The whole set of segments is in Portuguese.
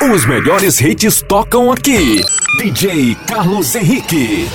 Os melhores hits tocam aqui. DJ Carlos Henrique.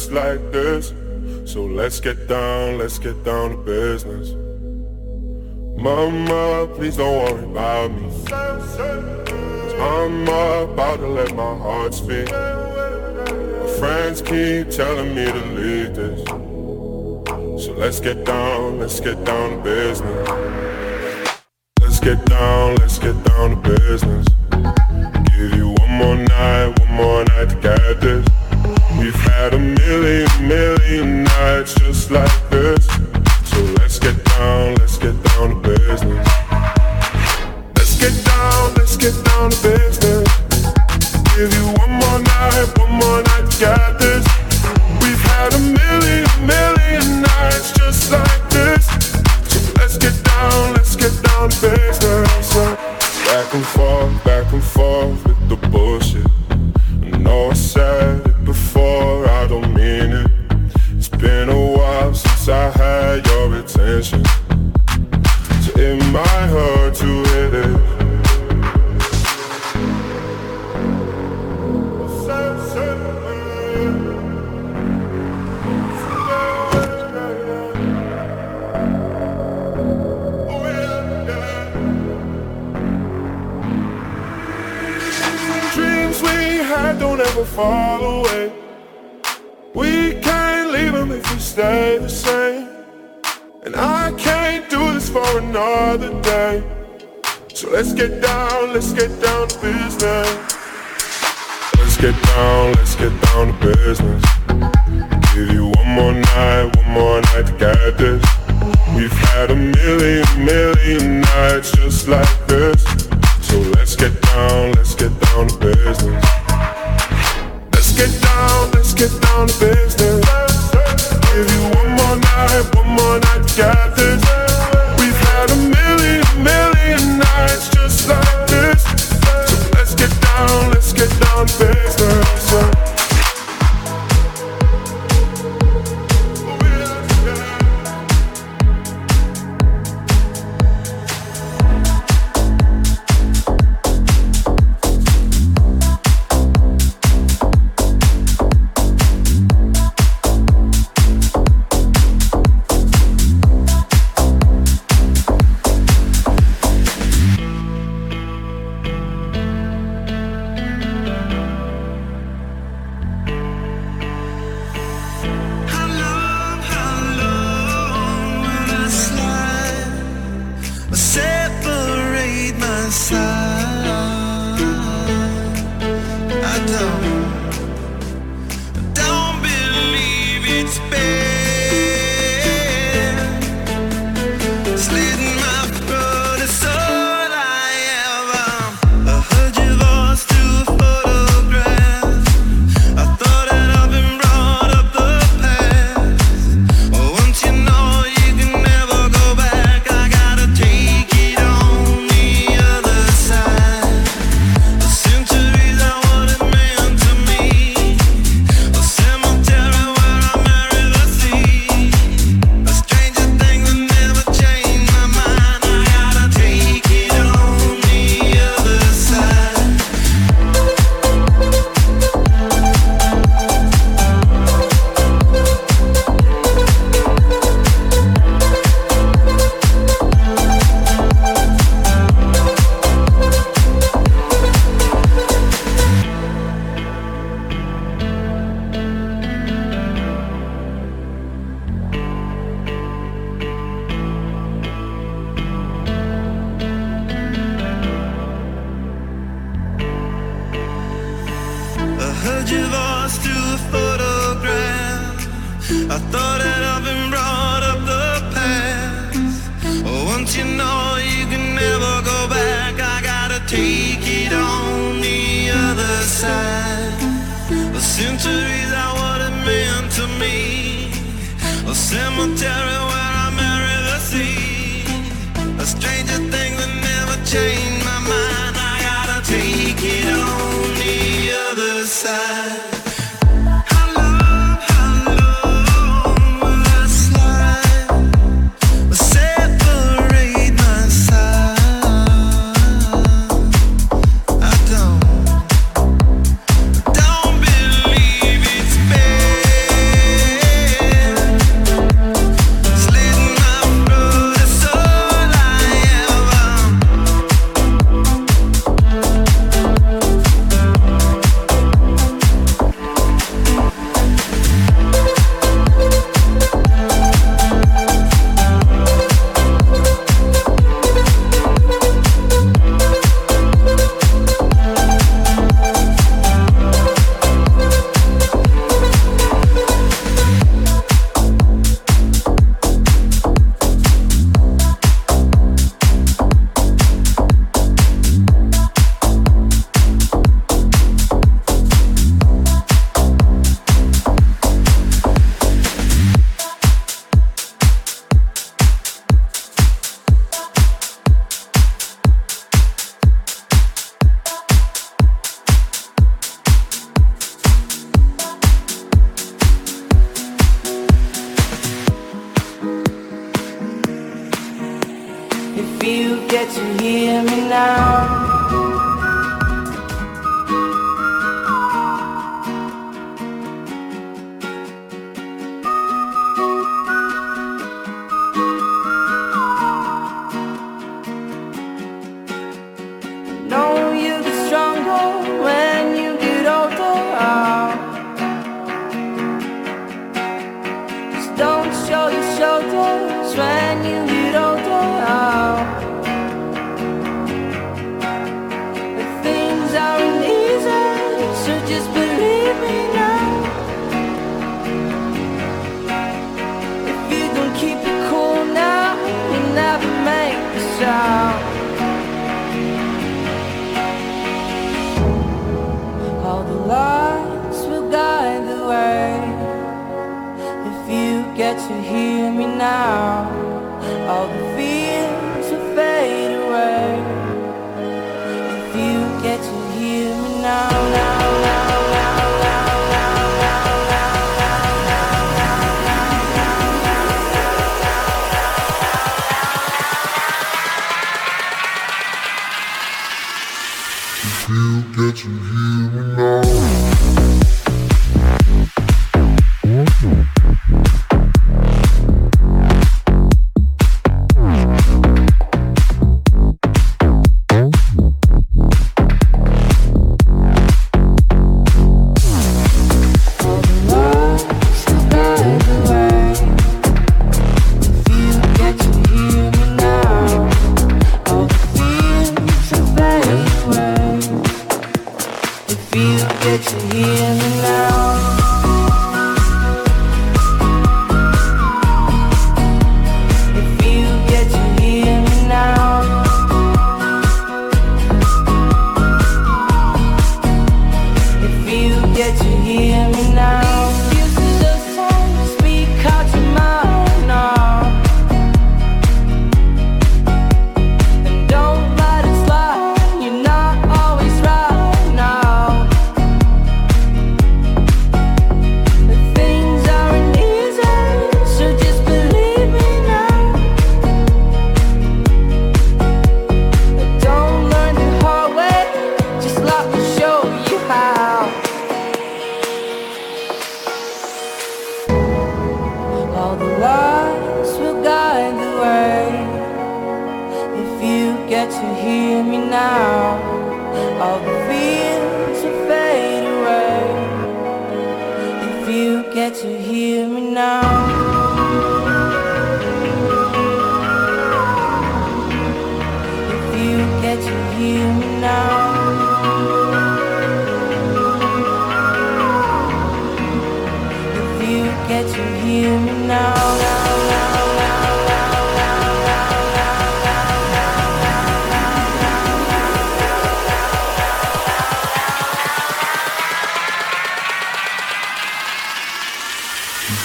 just like this. So let's get down, let's get down to business. Mama, please don't worry about me. I'm about to let my heart speak. My friends keep telling me to leave this. So let's get down, let's get down to business. Let's get down, let's get down to business. I'll give you one more night, one more night to get this. We've had a million, million nights just like this. So let's get down, let's get down to business. Let's get down, let's get down to business.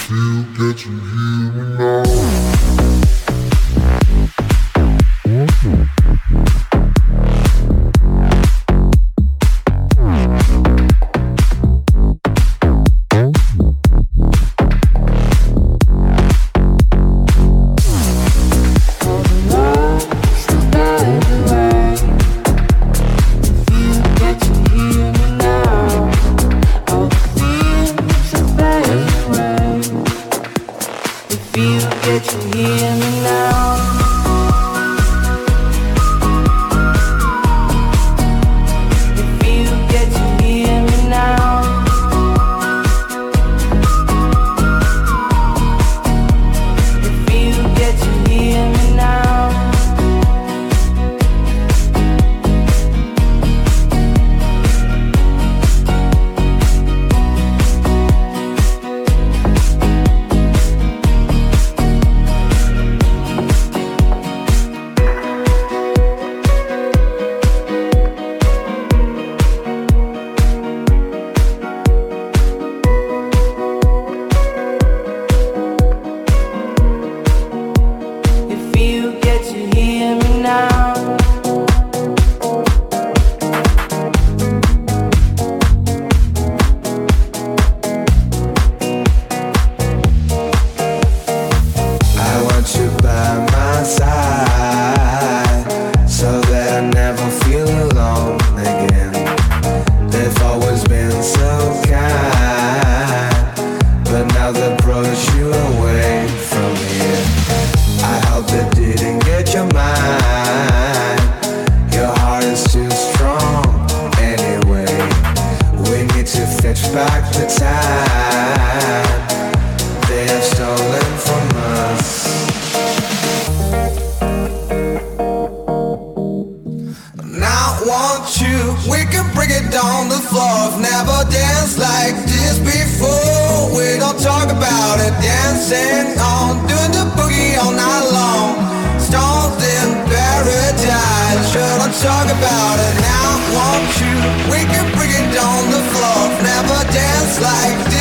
feel getting and now. dancing on, doing the boogie all night long. Stoned in paradise, should I talk about it now? Won't you? We can bring it on the floor. Never dance like this.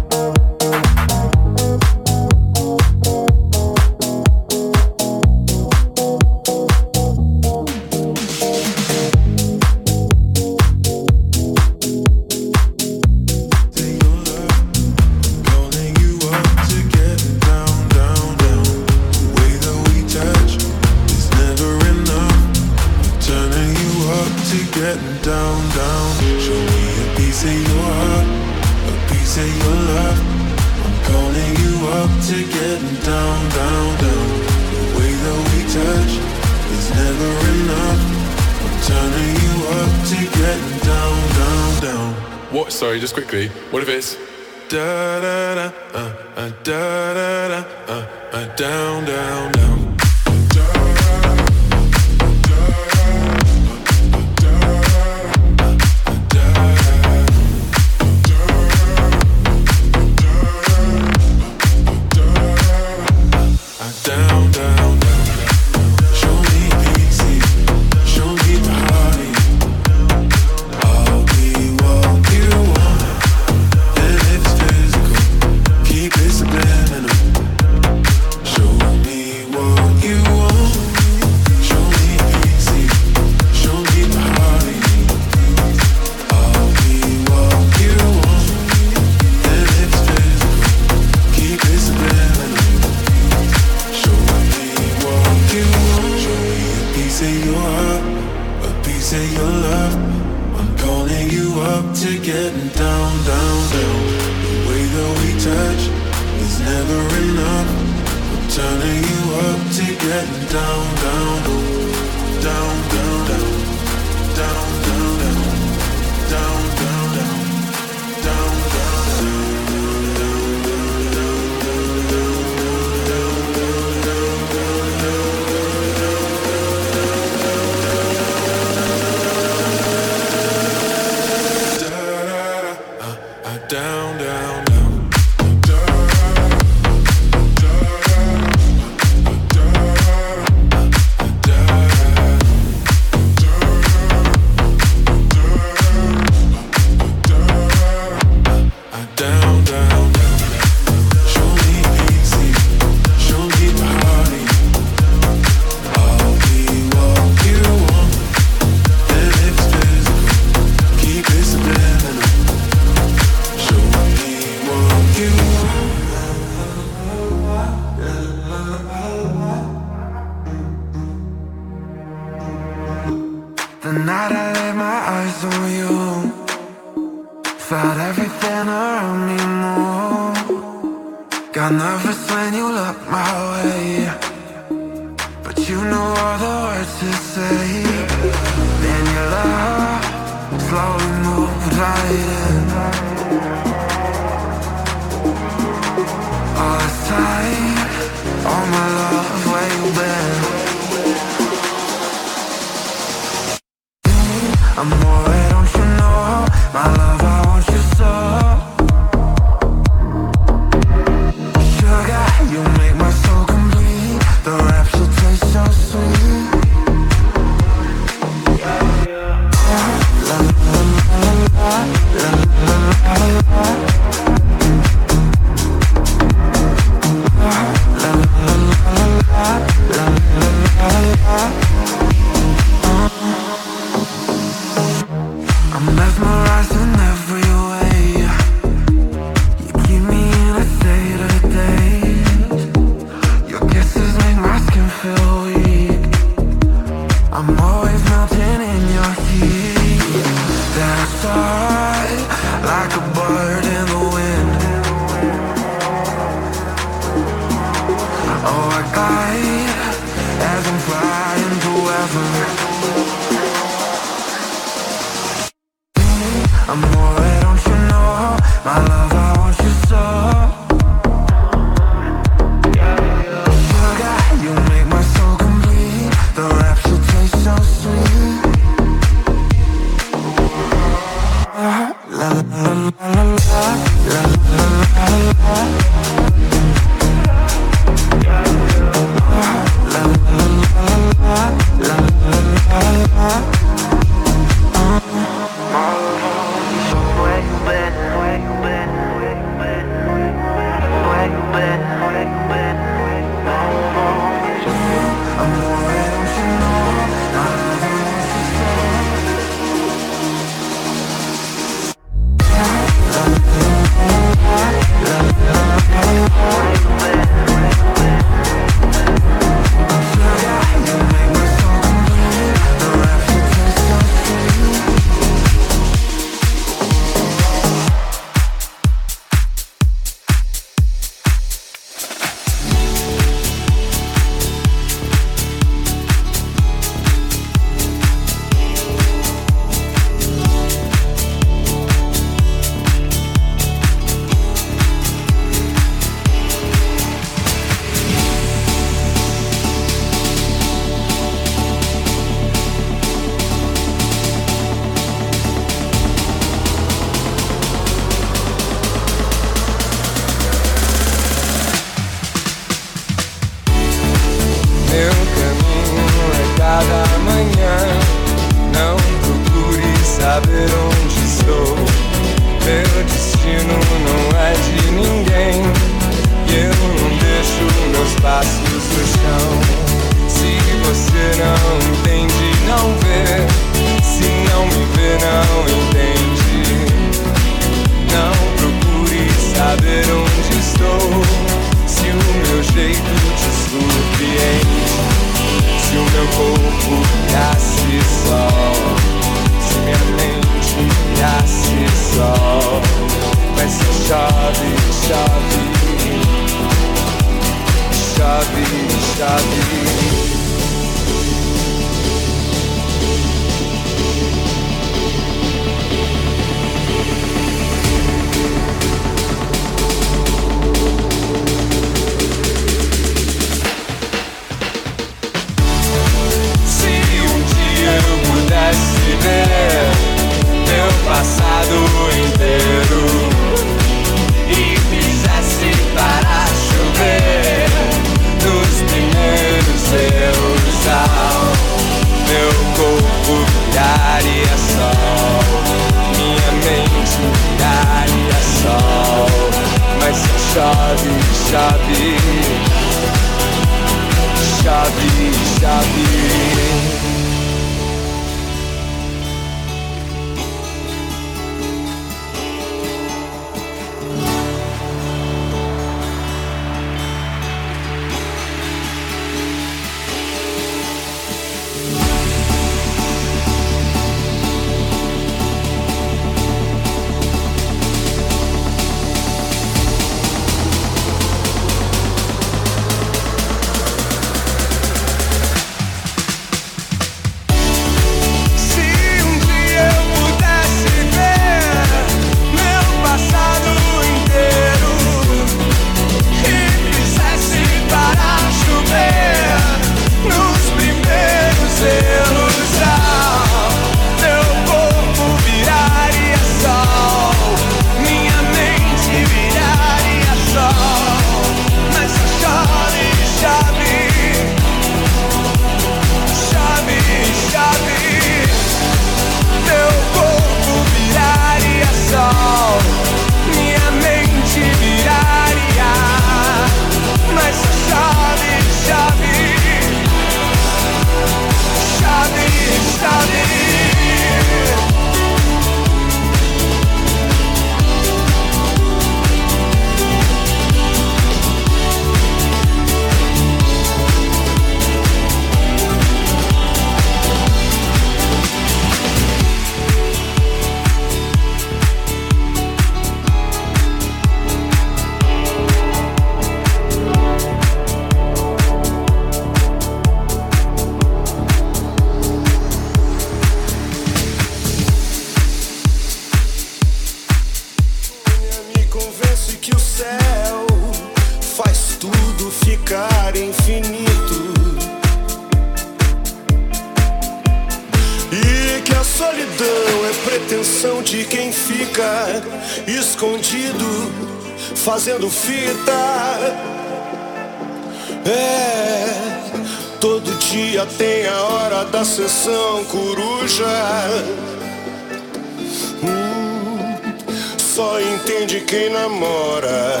só entende quem namora.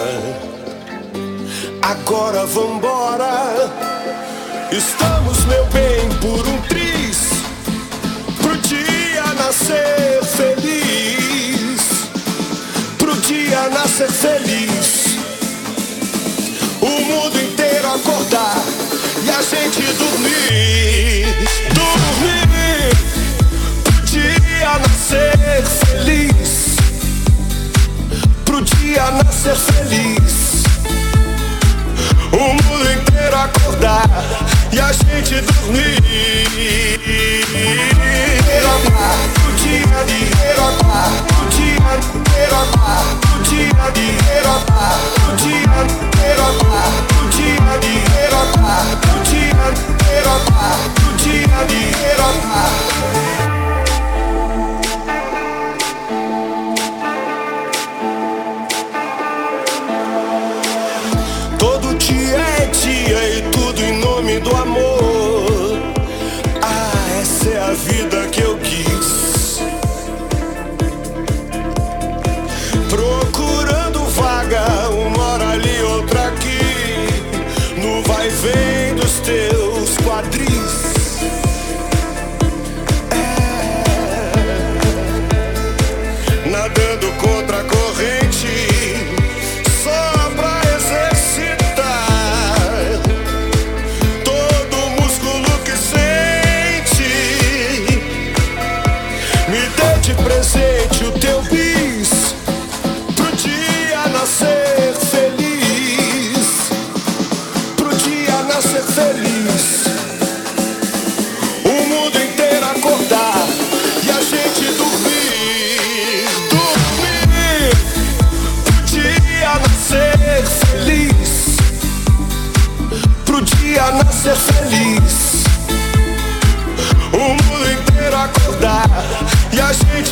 Agora vambora. Estamos, meu bem, por um triz. Pro dia nascer feliz. Pro dia nascer feliz. O mundo inteiro acordar e a gente dormir. pro dia nascer feliz. O mundo inteiro acordar e a gente dormir. Dinheiro o dia dinheiro o dia dinheiro o dia dinheiro o dia dinheiro o dia dinheiro o dia dinheiro o dia dinheiro.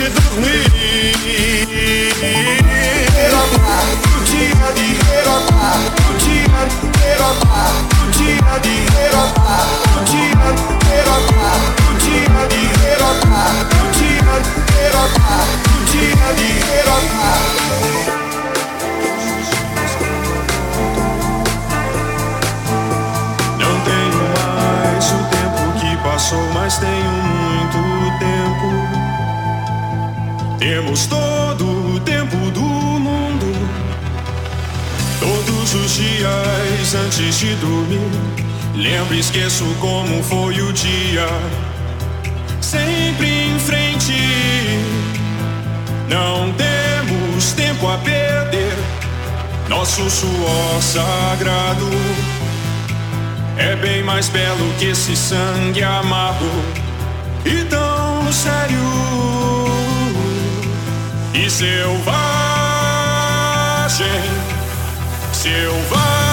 je di Tu tira dinheiro, di tira dinheiro, antes de dormir. Lembro e esqueço como foi o dia. Sempre em frente, não temos tempo a perder. Nosso suor sagrado é bem mais belo que esse sangue amargo e tão sério e selvagem, selvagem.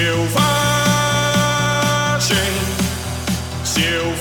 Selvagem, selvagem.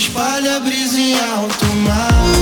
Espalha brisa em alto mar.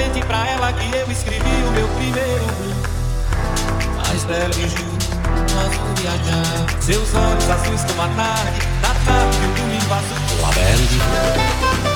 prometi pra ela que eu escrevi o meu primeiro Mais belo e justo, nosso viajar. Seus olhos azuis como a tarde Da tarde o domingo azul Lá bela de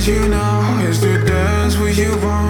need you now. Is to dance with you on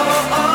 oh, oh. oh.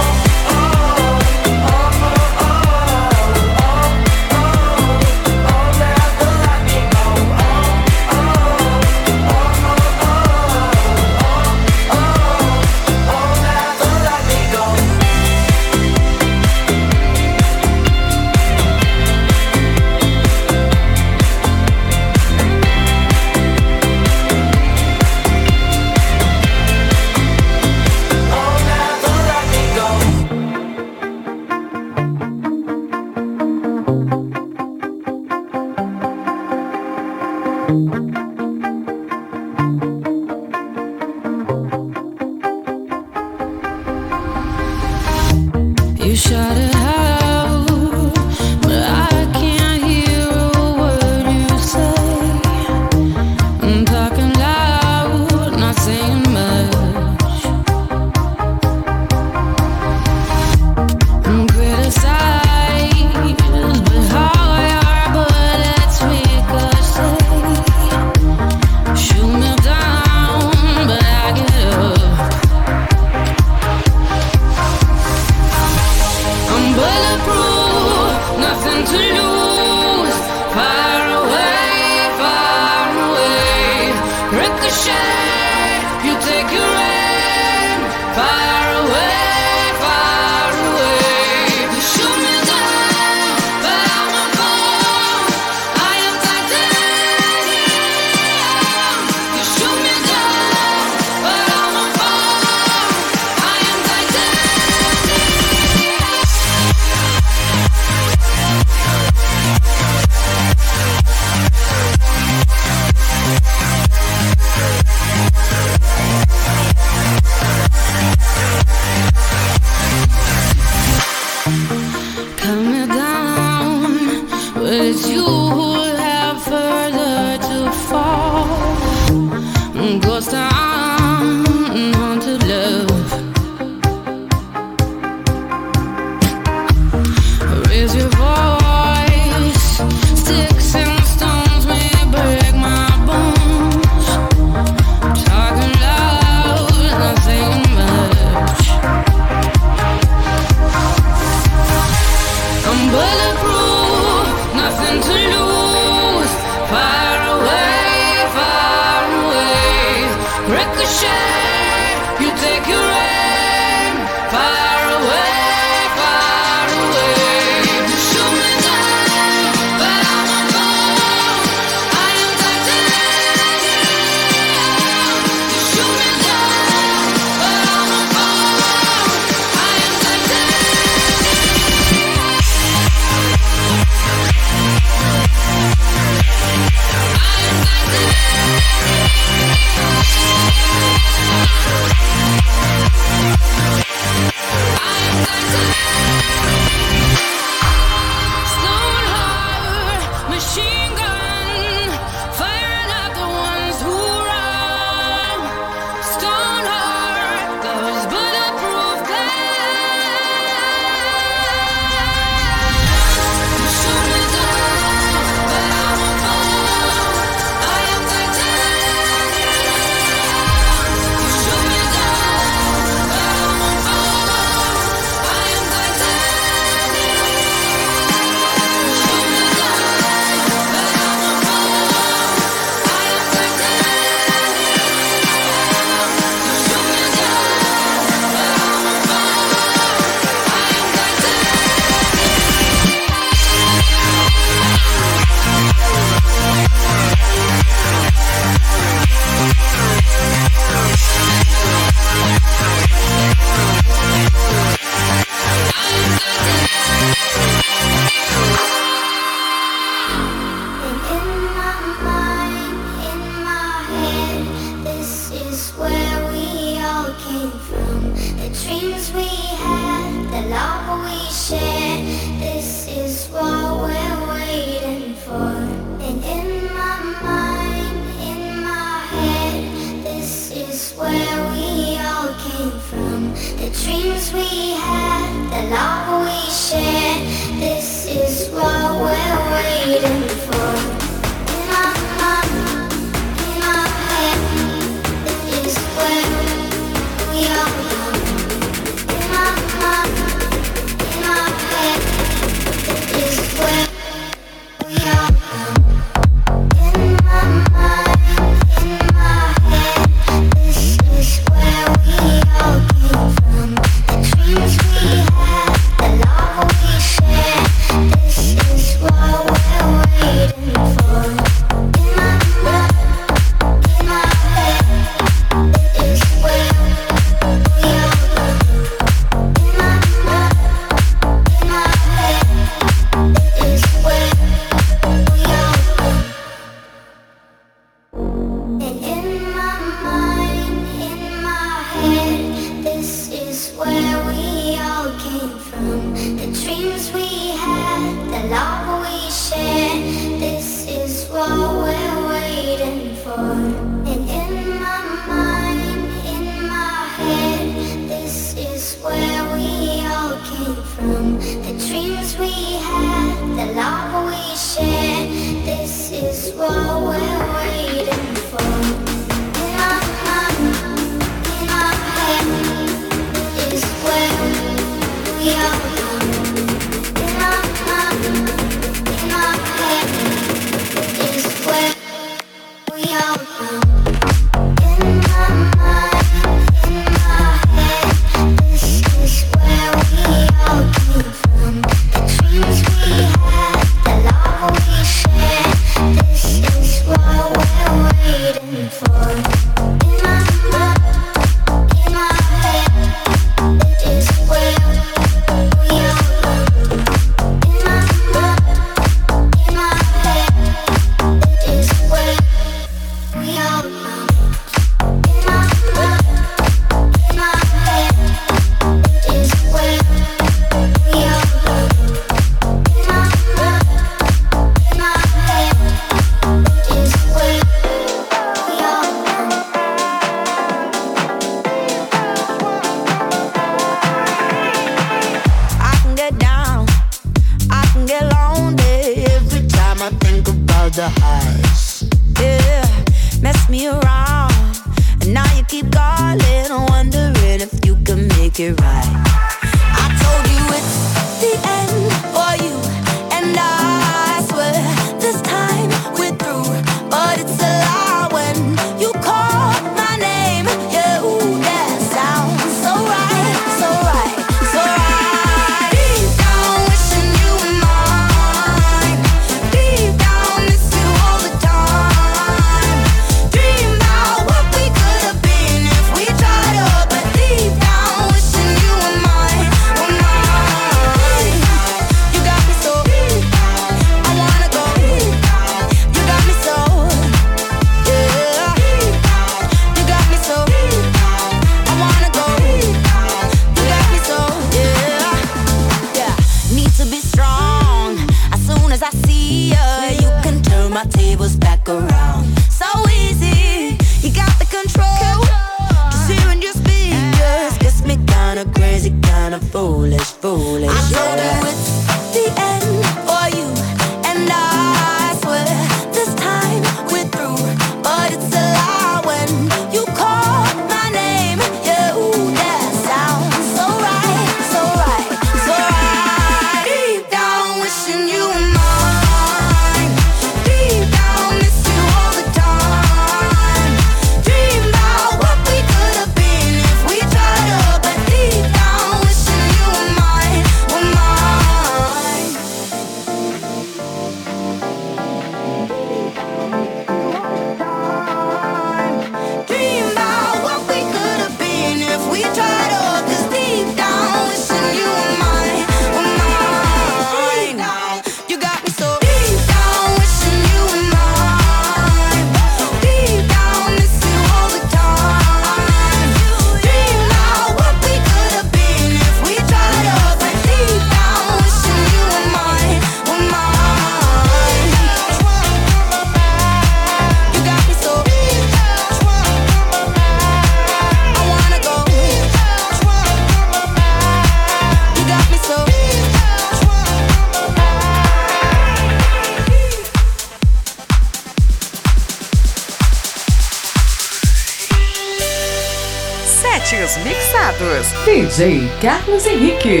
DJ Carlos Henrique.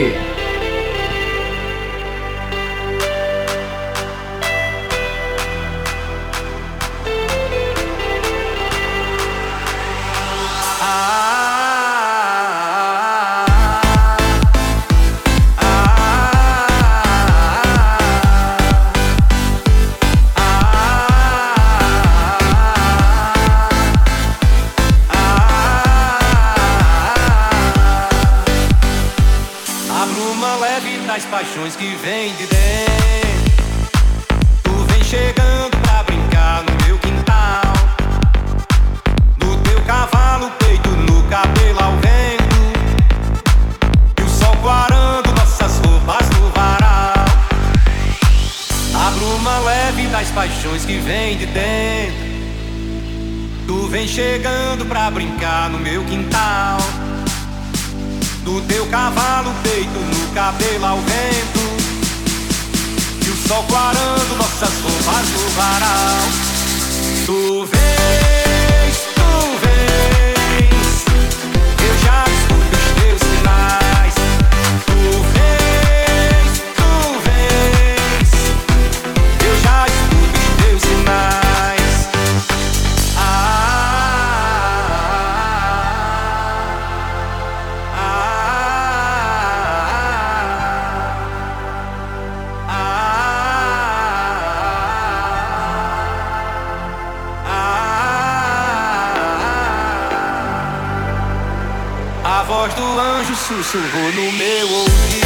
chegando pra brincar no meu quintal. Do teu cavalo feito no cabelo ao vento. E o sol clarando nossas roupas no varal. Tu vês. sussurrou no meu ouvido.